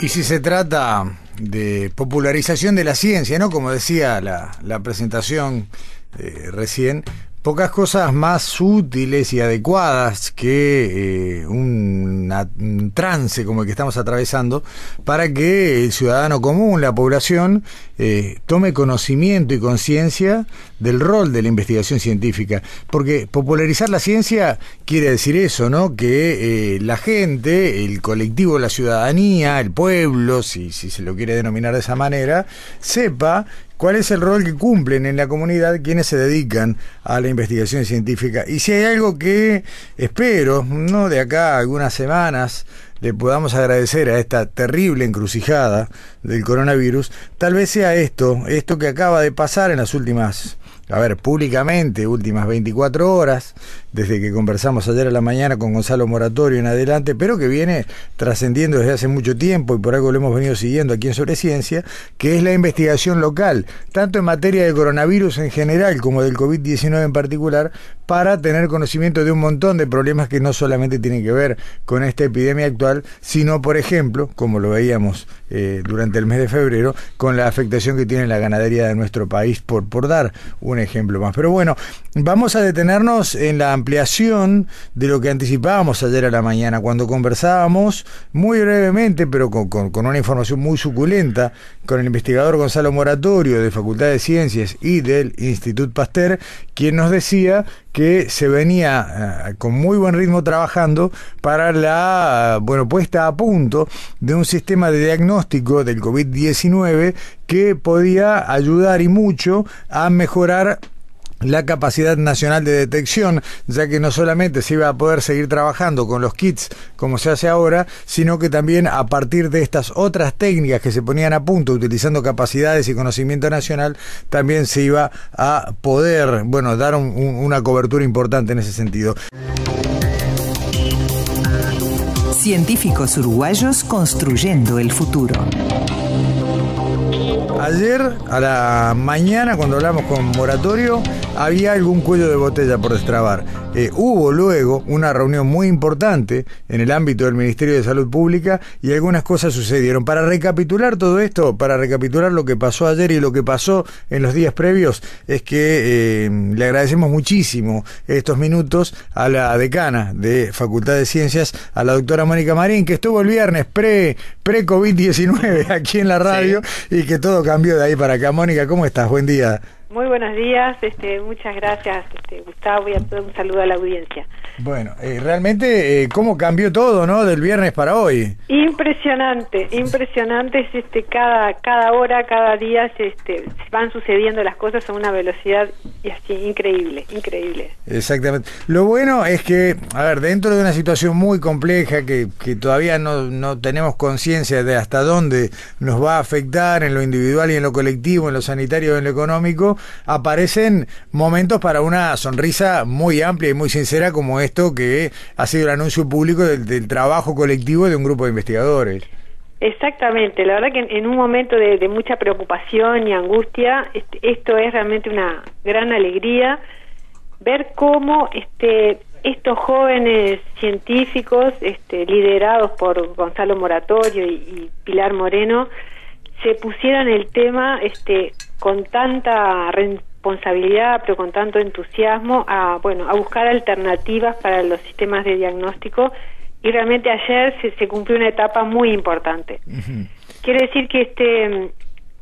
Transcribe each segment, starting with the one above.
Y si se trata de popularización de la ciencia, ¿no? Como decía la, la presentación eh, recién, pocas cosas más útiles y adecuadas que eh, un, un trance como el que estamos atravesando para que el ciudadano común, la población, eh, tome conocimiento y conciencia del rol de la investigación científica. Porque popularizar la ciencia quiere decir eso, ¿no? Que eh, la gente, el colectivo, la ciudadanía, el pueblo, si, si se lo quiere denominar de esa manera, sepa cuál es el rol que cumplen en la comunidad quienes se dedican a la investigación científica. Y si hay algo que espero, no de acá a algunas semanas, le podamos agradecer a esta terrible encrucijada del coronavirus, tal vez sea esto, esto que acaba de pasar en las últimas a ver, públicamente, últimas 24 horas, desde que conversamos ayer a la mañana con Gonzalo Moratorio en adelante, pero que viene trascendiendo desde hace mucho tiempo y por algo lo hemos venido siguiendo aquí en Sobre Ciencia, que es la investigación local, tanto en materia de coronavirus en general como del COVID-19 en particular, para tener conocimiento de un montón de problemas que no solamente tienen que ver con esta epidemia actual, sino, por ejemplo, como lo veíamos eh, durante el mes de febrero, con la afectación que tiene la ganadería de nuestro país, por, por dar un ejemplo más. Pero bueno, vamos a detenernos en la ampliación de lo que anticipábamos ayer a la mañana, cuando conversábamos muy brevemente, pero con, una información muy suculenta, con el investigador Gonzalo Moratorio de Facultad de Ciencias y del Instituto Pasteur, quien nos decía que se venía uh, con muy buen ritmo trabajando para la bueno puesta a punto de un sistema de diagnóstico del COVID-19 que podía ayudar y mucho a mejorar la capacidad nacional de detección, ya que no solamente se iba a poder seguir trabajando con los kits como se hace ahora, sino que también a partir de estas otras técnicas que se ponían a punto utilizando capacidades y conocimiento nacional, también se iba a poder, bueno, dar un, un, una cobertura importante en ese sentido. Científicos uruguayos construyendo el futuro. Ayer a la mañana, cuando hablamos con Moratorio, había algún cuello de botella por destrabar. Eh, hubo luego una reunión muy importante en el ámbito del Ministerio de Salud Pública y algunas cosas sucedieron. Para recapitular todo esto, para recapitular lo que pasó ayer y lo que pasó en los días previos, es que eh, le agradecemos muchísimo estos minutos a la decana de Facultad de Ciencias, a la doctora Mónica Marín, que estuvo el viernes pre, pre-COVID-19 aquí en la radio sí. y que todo cambió de ahí para acá. Mónica, ¿cómo estás? Buen día. Muy buenos días, este, muchas gracias este, Gustavo y a todo un saludo a la audiencia. Bueno, eh, realmente, eh, ¿cómo cambió todo, no? Del viernes para hoy. Impresionante, impresionante, es este, cada, cada hora, cada día este, van sucediendo las cosas a una velocidad y así, increíble, increíble. Exactamente. Lo bueno es que, a ver, dentro de una situación muy compleja que, que todavía no, no tenemos conciencia de hasta dónde nos va a afectar en lo individual y en lo colectivo, en lo sanitario y en lo económico, aparecen momentos para una sonrisa muy amplia y muy sincera como esto que ha sido el anuncio público del, trabajo colectivo de un grupo de investigadores. Exactamente, la verdad que en, un momento de, de, mucha preocupación y angustia, este, esto es realmente una gran alegría ver cómo este estos jóvenes científicos este, liderados por Gonzalo Moratorio y, y Pilar Moreno se pusieron el tema este con tanta responsabilidad, pero con tanto entusiasmo, a bueno, a buscar alternativas para los sistemas de diagnóstico y realmente ayer se, se cumplió una etapa muy importante. Uh -huh. Quiere decir que este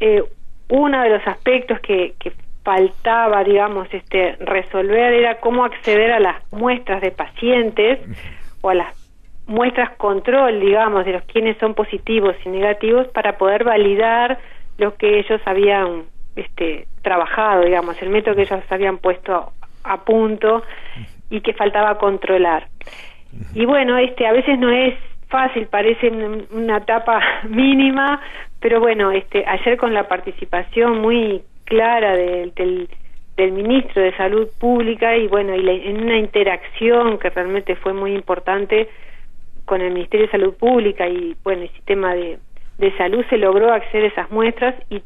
eh, uno de los aspectos que, que faltaba, digamos, este resolver era cómo acceder a las muestras de pacientes uh -huh. o a las muestras control, digamos, de los quienes son positivos y negativos para poder validar lo que ellos habían este, trabajado, digamos, el método que ellos habían puesto a punto y que faltaba controlar. Y bueno, este, a veces no es fácil, parece una etapa mínima, pero bueno, este, ayer con la participación muy clara del, del, ministro de Salud Pública y bueno, y en una interacción que realmente fue muy importante con el Ministerio de Salud Pública y bueno, el sistema de, de salud se logró acceder a esas muestras y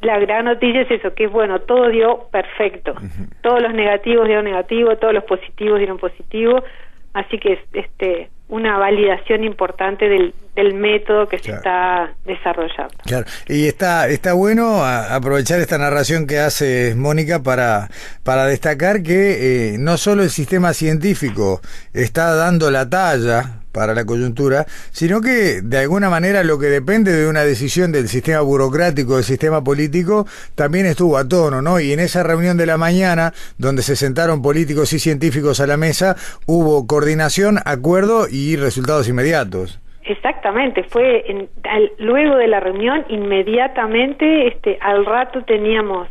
la gran noticia es eso, que es bueno, todo dio perfecto. Todos los negativos dieron negativo, todos los positivos dieron positivo, así que este una validación importante del, del método que se está desarrollando. Claro, y está, está bueno aprovechar esta narración que hace Mónica para, para destacar que eh, no solo el sistema científico está dando la talla para la coyuntura, sino que de alguna manera lo que depende de una decisión del sistema burocrático, del sistema político, también estuvo a tono, ¿no? Y en esa reunión de la mañana, donde se sentaron políticos y científicos a la mesa, hubo coordinación, acuerdo y resultados inmediatos. Exactamente, fue luego de la reunión inmediatamente, este, al rato teníamos,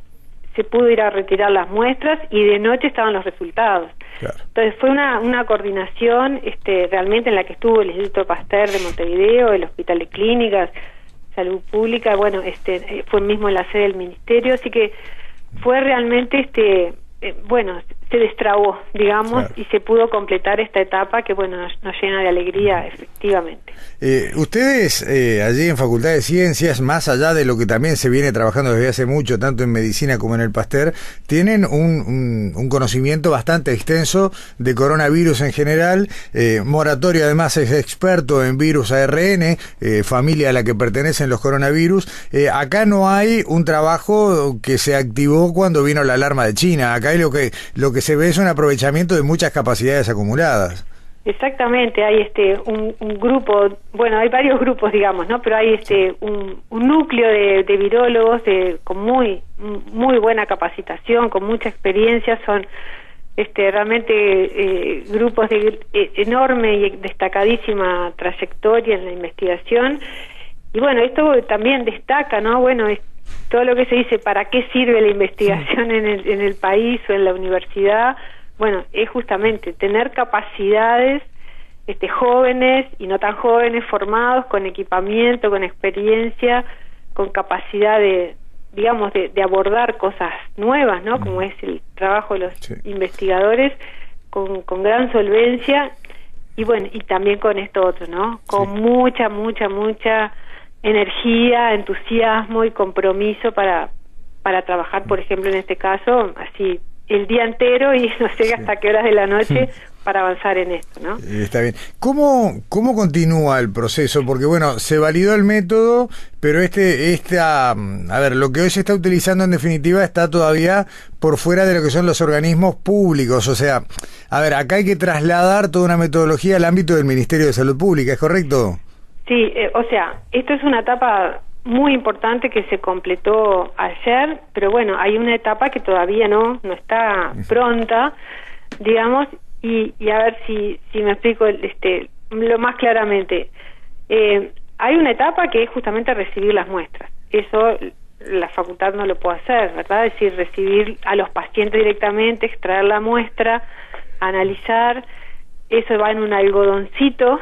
se pudo ir a retirar las muestras y de noche estaban los resultados. Entonces fue una, una coordinación este, realmente en la que estuvo el Instituto Pasteur de Montevideo, el Hospital de Clínicas, Salud Pública, bueno, este, eh, fue mismo en la sede del Ministerio, así que fue realmente este eh, bueno, se destrabó, digamos, y se pudo completar esta etapa que, bueno, nos, llena de alegría, efectivamente. Eh, ustedes eh, allí en Facultad de Ciencias, más allá de lo que también se viene trabajando desde hace mucho, tanto en medicina como en el Pasteur, tienen un, un, conocimiento bastante extenso de coronavirus en general. Moratorio además es experto en virus ARN, familia a la que pertenecen los coronavirus. acá no hay un trabajo que se activó cuando vino la alarma de China. Acá lo que, lo que se ve es un aprovechamiento de muchas capacidades acumuladas. Exactamente, hay este un, grupo, bueno, hay varios grupos, digamos, ¿no? Pero hay este un, núcleo de, de, virólogos de, con muy muy buena capacitación, con mucha experiencia, son este realmente eh, grupos de eh, enorme y destacadísima trayectoria en la investigación. Y bueno, esto también destaca, ¿no? Bueno, todo lo que se dice para qué sirve la investigación en, el, en el país o en la universidad, bueno, es justamente tener capacidades este, jóvenes y no tan jóvenes formados con equipamiento, con experiencia, con capacidad de, digamos, de, abordar cosas nuevas, ¿no? Como es el trabajo de los investigadores, con, con gran solvencia y bueno, y también con esto otro, ¿no? Con mucha, mucha, mucha energía, entusiasmo y compromiso para, para trabajar, por ejemplo, en este caso, así el día entero y no sé hasta qué horas de la noche para avanzar en esto, ¿no? Eh, está bien. ¿Cómo, ¿Cómo continúa el proceso? Porque, bueno, se validó el método, pero este, esta, mm, a ver, lo que hoy se está utilizando en definitiva está todavía por fuera de lo que son los organismos públicos. O sea, a ver, acá hay que trasladar toda una metodología al ámbito del Ministerio de Salud Pública, ¿es correcto? Sí, eh, o sea, esto es una etapa muy importante que se completó ayer, pero bueno, hay una etapa que todavía no, no está pronta, digamos, y, y a ver si, si me explico este, lo más claramente. Eh, hay una etapa que es justamente recibir las muestras. Eso la facultad no lo puede hacer, ¿verdad? Es decir, recibir a los pacientes directamente, extraer la muestra, analizar, eso va en un algodoncito.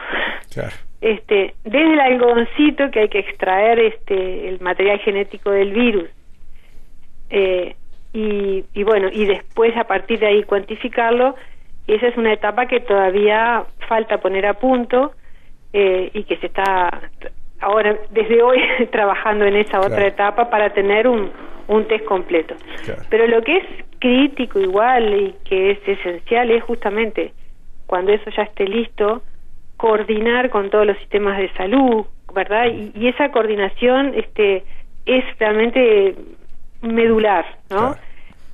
Claro este, desde el algodoncito que hay que extraer este, el material genético del virus. Eh, y, y, bueno, y después a partir de ahí cuantificarlo, esa es una etapa que todavía falta poner a punto eh, y que se está ahora, desde hoy, trabajando en esa otra etapa para tener un, un test completo. Pero lo que es crítico igual y que es esencial es justamente cuando eso ya esté listo, coordinar con todos los sistemas de salud, ¿verdad? Y, esa coordinación este, es realmente medular, ¿no?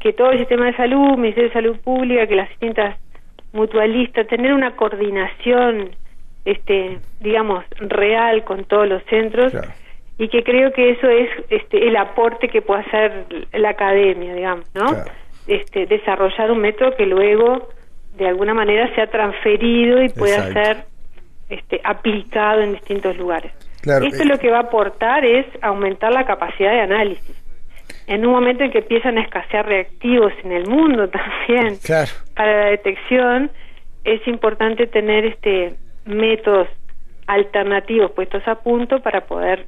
Que todo el sistema de salud, Ministerio de Salud Pública, que las distintas mutualistas, tener una coordinación, este, digamos, real con todos los centros y que creo que eso es este, el aporte que puede hacer la academia, digamos, ¿no? Este, desarrollar un método que luego de alguna manera sea transferido y pueda ser este, aplicado en distintos lugares. Esto lo que va a aportar es aumentar la capacidad de análisis. en un momento en que empiezan a escasear reactivos en el mundo también Claro. para la detección, es importante tener este métodos alternativos puestos a punto para poder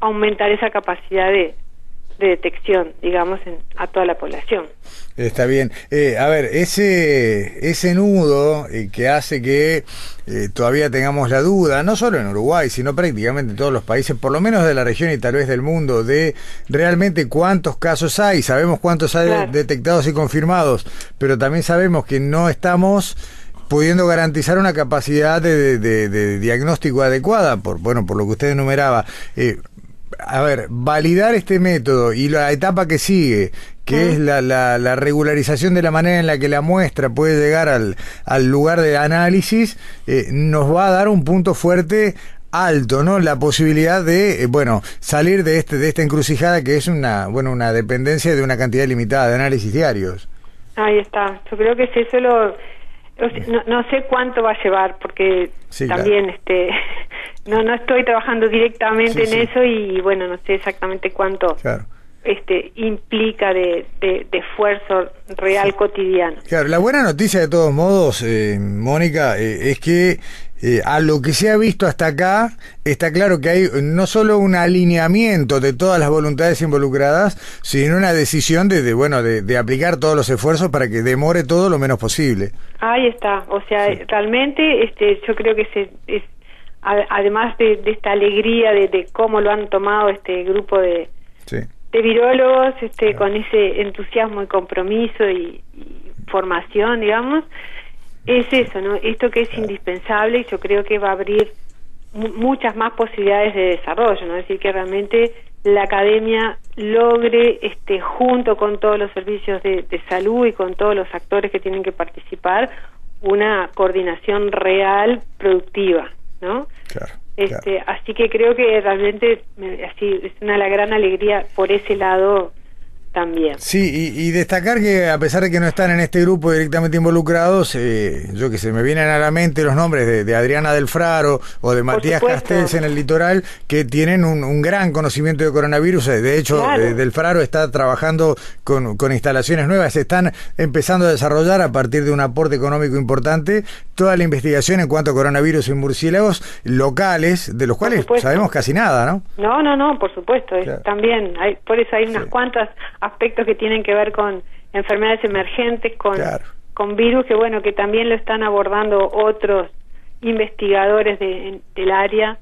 aumentar esa capacidad de, de detección, digamos, en, a toda la población. Está bien. Eh, a ver, ese, ese nudo eh, que hace que eh, todavía tengamos la duda, no solo en Uruguay, sino prácticamente en todos los países, por lo menos de la región y tal vez del mundo, de realmente cuántos casos hay. Sabemos cuántos hay Claro. detectados y confirmados, pero también sabemos que no estamos pudiendo garantizar una capacidad de, de- de diagnóstico adecuada, por bueno, por lo que usted enumeraba. Eh, a ver, validar este método y la etapa que sigue, que es la, la- la regularización de la manera en la que la muestra puede llegar al, al lugar de análisis, eh, nos va a dar un punto fuerte alto, ¿no? La posibilidad de, eh, bueno, salir de este de esta encrucijada que es una, bueno, una dependencia de una cantidad limitada de análisis diarios. Ahí está. Yo creo que es eso lo... No, no sé cuánto va a llevar porque Sí, también este no no estoy trabajando directamente Sí, en sí. eso y bueno no sé exactamente cuánto Claro. este implica de, de, de esfuerzo real cotidiano. Claro, la buena noticia de todos modos, eh, Mónica, eh, es que eh, a lo que se ha visto hasta acá, está claro que hay no solo un alineamiento de todas las voluntades involucradas, sino una decisión de, de, bueno, de, de aplicar todos los esfuerzos para que demore todo lo menos posible. Ahí está, o sea, realmente este yo creo que se, es a- además de, de esta alegría de, cómo lo han tomado este grupo de, Sí. de virólogos este con ese entusiasmo y compromiso y, y formación digamos es eso no esto que es indispensable y yo creo que va a abrir mu- muchas más posibilidades de desarrollo no es decir que realmente la academia logre este junto con todos los servicios de, de salud y con todos los actores que tienen que participar una coordinación real productiva no Claro. este, así que creo que realmente me- así es una gran alegría por ese lado también. Sí, y, y destacar que a pesar de que no están en este grupo directamente involucrados, eh, yo que sé, me vienen a la mente los nombres de, de Adriana del Fraro o de Matías. Castells en el litoral, que tienen un, un gran conocimiento de coronavirus. Eh, De hecho, Claro. eh, del Fraro está trabajando con, con instalaciones nuevas, se están empezando a desarrollar a partir de un aporte económico importante toda la investigación en cuanto a coronavirus y murciélagos locales, de los cuales sabemos casi nada, ¿no? No, no, no, por supuesto, es- Claro. también hay, por eso hay unas Sí. cuantas aspectos que tienen que ver con enfermedades emergentes, con Claro. con virus que bueno que también lo están abordando otros investigadores de- del área,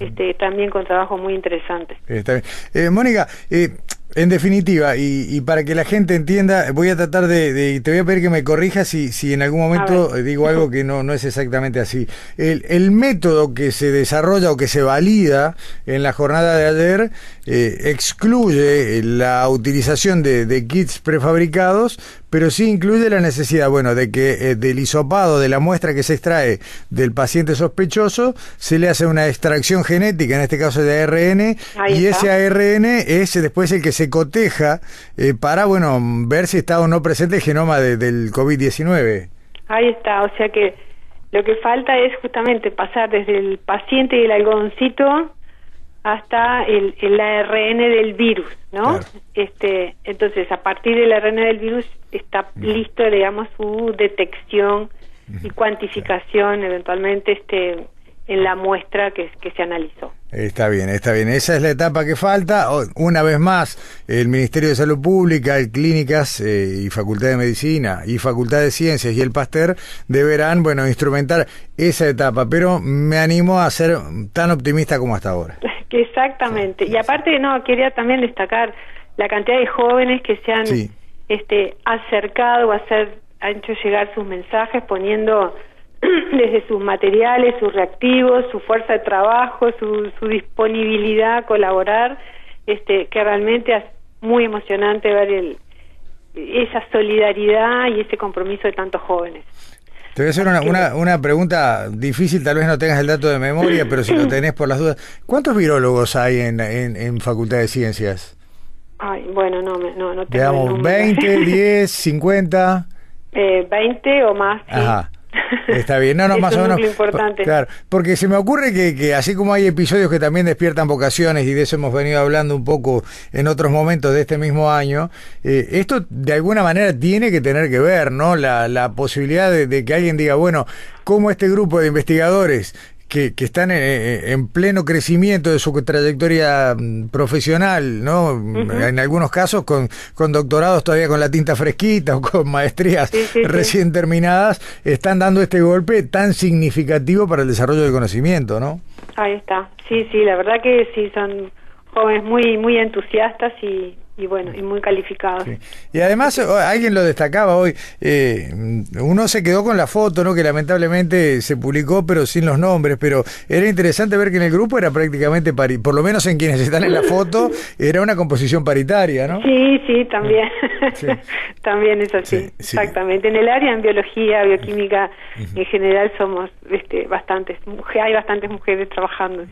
este también con trabajos muy interesantes. Eh, Mónica, eh, en definitiva, y, y para que la gente entienda, voy a tratar de, de- te voy a pedir que me corrijas si, si en algún momento digo algo que no, no es exactamente así. El, el método que se desarrolla o que se valida en la jornada de ayer eh, excluye la utilización de, de kits prefabricados, pero sí incluye la necesidad, bueno, de que eh, del hisopado de la muestra que se extrae del paciente sospechoso se le hace una extracción genética, en este caso de ARN, Ahí y está. ese ARN es después el que se coteja eh, para, bueno, ver si está o no presente el genoma de- del COVID-19. Ahí está, o sea que lo que falta es justamente pasar desde el paciente y el algodoncito hasta el, el ARN del virus, ¿no? Claro. Este, entonces, a partir del ARN del virus está listo, digamos, su detección y cuantificación eventualmente este en la muestra que, que se analizó. Está bien, está bien. Esa es la etapa que falta. Una vez más, el Ministerio de Salud Pública, el Clínicas eh, y Facultad de Medicina y Facultad de Ciencias y el Pasteur deberán, bueno, instrumentar esa etapa. Pero me animo a ser tan optimista como hasta ahora. Que Exactamente. Y aparte, no, quería también destacar la cantidad de jóvenes que se han Sí. este, acercado o hacer, han hecho llegar sus mensajes poniendo desde sus materiales, sus reactivos, su fuerza de trabajo, su, su disponibilidad a colaborar, este, que realmente es muy emocionante ver el, esa solidaridad y ese compromiso de tantos jóvenes. Te voy a hacer una, una, una pregunta difícil, tal vez no tengas el dato de memoria, pero si lo tenés por las dudas. ¿Cuántos virólogos hay en, en, en Facultad de Ciencias? Ay, bueno, no, me- no, no tengo Digamos, número. 20, 10, 50. Eh, 20 o más, sí. Ajá. Está bien, no, no, más o menos. importante. Claro, porque se me ocurre que, que así como hay episodios que también despiertan vocaciones, y de eso hemos venido hablando un poco en otros momentos de este mismo año, eh, esto de alguna manera tiene que tener que ver, ¿no? La, la posibilidad de, de que alguien diga, bueno, ¿cómo este grupo de investigadores que, que están en, en pleno crecimiento de su trayectoria mm, profesional, ¿no? En algunos casos con, con doctorados todavía con la tinta fresquita o con maestrías Sí, sí, sí. recién terminadas, están dando este golpe tan significativo para el desarrollo del conocimiento, ¿no? Ahí está. Sí, sí, la verdad que sí, son jóvenes muy muy entusiastas y, y bueno, y muy calificados. Sí. Y además, alguien lo destacaba hoy, eh, uno se quedó con la foto, ¿no? Que lamentablemente se publicó, pero sin los nombres, pero era interesante ver que en el grupo era prácticamente, pari por lo menos en quienes están en la foto, era una composición paritaria, ¿no? Sí, sí, también. Sí. también es así. Sí. Exactamente. En el área en biología, bioquímica, en general somos este, bastantes, hay bastantes mujeres trabajando.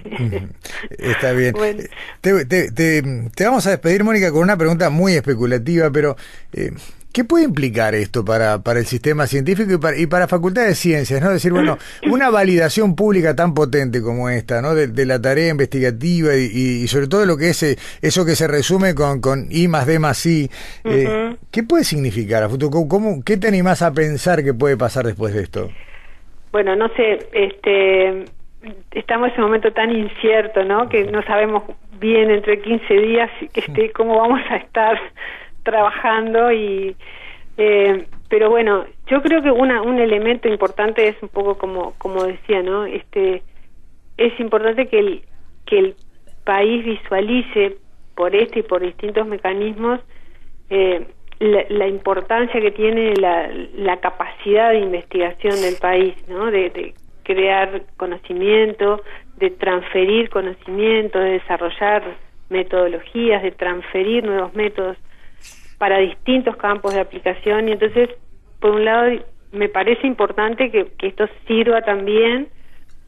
Está bien. Bueno. Te, te- te- te vamos a despedir, Mónica, con una pregunta muy especulativa, pero eh, ¿qué puede implicar esto para, para el sistema científico y para, y para Facultad de Ciencias? ¿no? Decir, bueno, una validación pública tan potente como esta, ¿no? de, de la tarea investigativa y, sobre todo lo que es eh, eso que se resume con, con I más D más I. eh. ¿Qué puede significar a futuro? ¿Cómo- cómo- ¿Qué te animás a pensar que puede pasar después de esto? Bueno, no sé, este, estamos en ese momento tan incierto, ¿no? Que no sabemos bien entre 15 días este, cómo vamos a estar trabajando y, eh, pero bueno, yo creo que una, un elemento importante es un poco como, como decía, ¿no? Este, es importante que el, que el país visualice por este y por distintos mecanismos eh, la, importancia que tiene la, la capacidad de investigación del país, ¿no? De crear conocimiento, de transferir conocimiento, de desarrollar metodologías, de transferir nuevos métodos para distintos campos de aplicación y entonces por un lado me parece importante que, que esto sirva también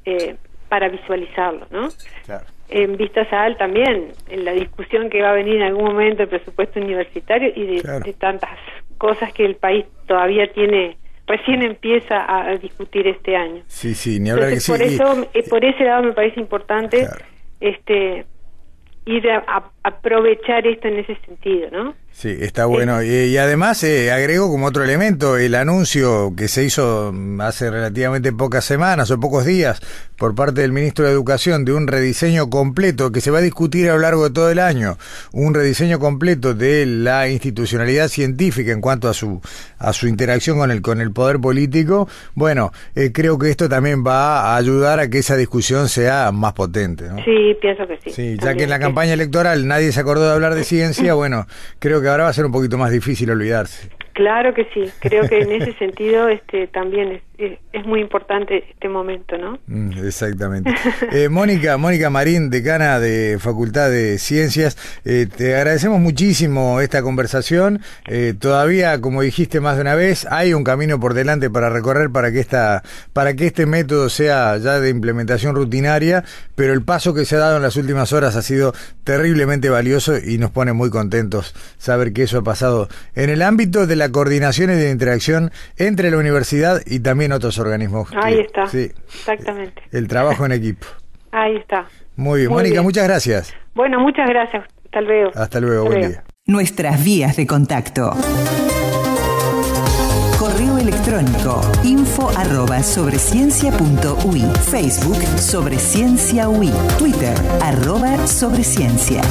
eh, para visualizarlo, ¿no? Claro. En vistas a AL también, en la discusión que va a venir en algún momento el presupuesto universitario y de, Claro. de tantas cosas que el país todavía tiene, recién empieza a, a discutir este año. Sí, sí, ni hablar que Entonces, sí. por y- eso, eh, por ese lado me parece importante Claro. este ir a, a- aprovechar esto en ese sentido, ¿no? Sí, está bueno. Y, y además eh, agrego como otro elemento el anuncio que se hizo mm, hace relativamente pocas semanas o pocos días por parte del ministro de Educación de un rediseño completo que se va a discutir a lo largo de todo el año, un rediseño completo de la institucionalidad científica en cuanto a su a su interacción con el con el poder político. Bueno, eh, creo que esto también va a ayudar a que esa discusión sea más potente, ¿no? Sí, pienso que sí. Sí, ya que en la campaña electoral nadie se acordó de hablar de ciencia, bueno, creo que ahora va a ser un poquito más difícil olvidarse. Claro que sí, creo que en ese sentido este también es, es, es muy importante este momento, ¿no? Mm, exactamente. Eh, Mónica, Mónica Marín, decana de Facultad de Ciencias, eh, te agradecemos muchísimo esta conversación. Eh, todavía, como dijiste más de una vez, hay un camino por delante para recorrer para que esta, para que este método sea ya de implementación rutinaria, pero el paso que se ha dado en las últimas horas ha sido terriblemente valioso y nos pone muy contentos saber que eso ha pasado en el ámbito de la coordinación y de interacción entre la universidad y también otros organismos. Ahí que- está, sí, exactamente. el trabajo en equipo. Ahí está. Muy bien. Muy Mónica, bien. muchas gracias. Bueno, muchas gracias. Hasta luego. Hasta luego, buen día. Nuestras vías de contacto. Correo electrónico info arroba sobreciencia.ui Facebook sobre ciencia UI Twitter arroba sobreciencia